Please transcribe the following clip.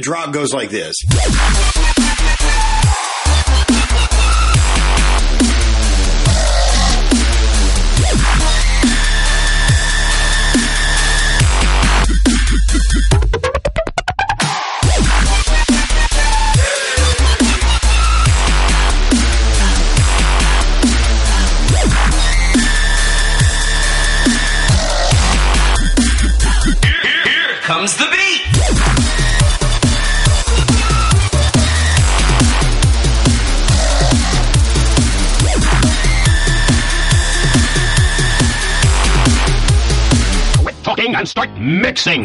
drop goes like this. Start mixing.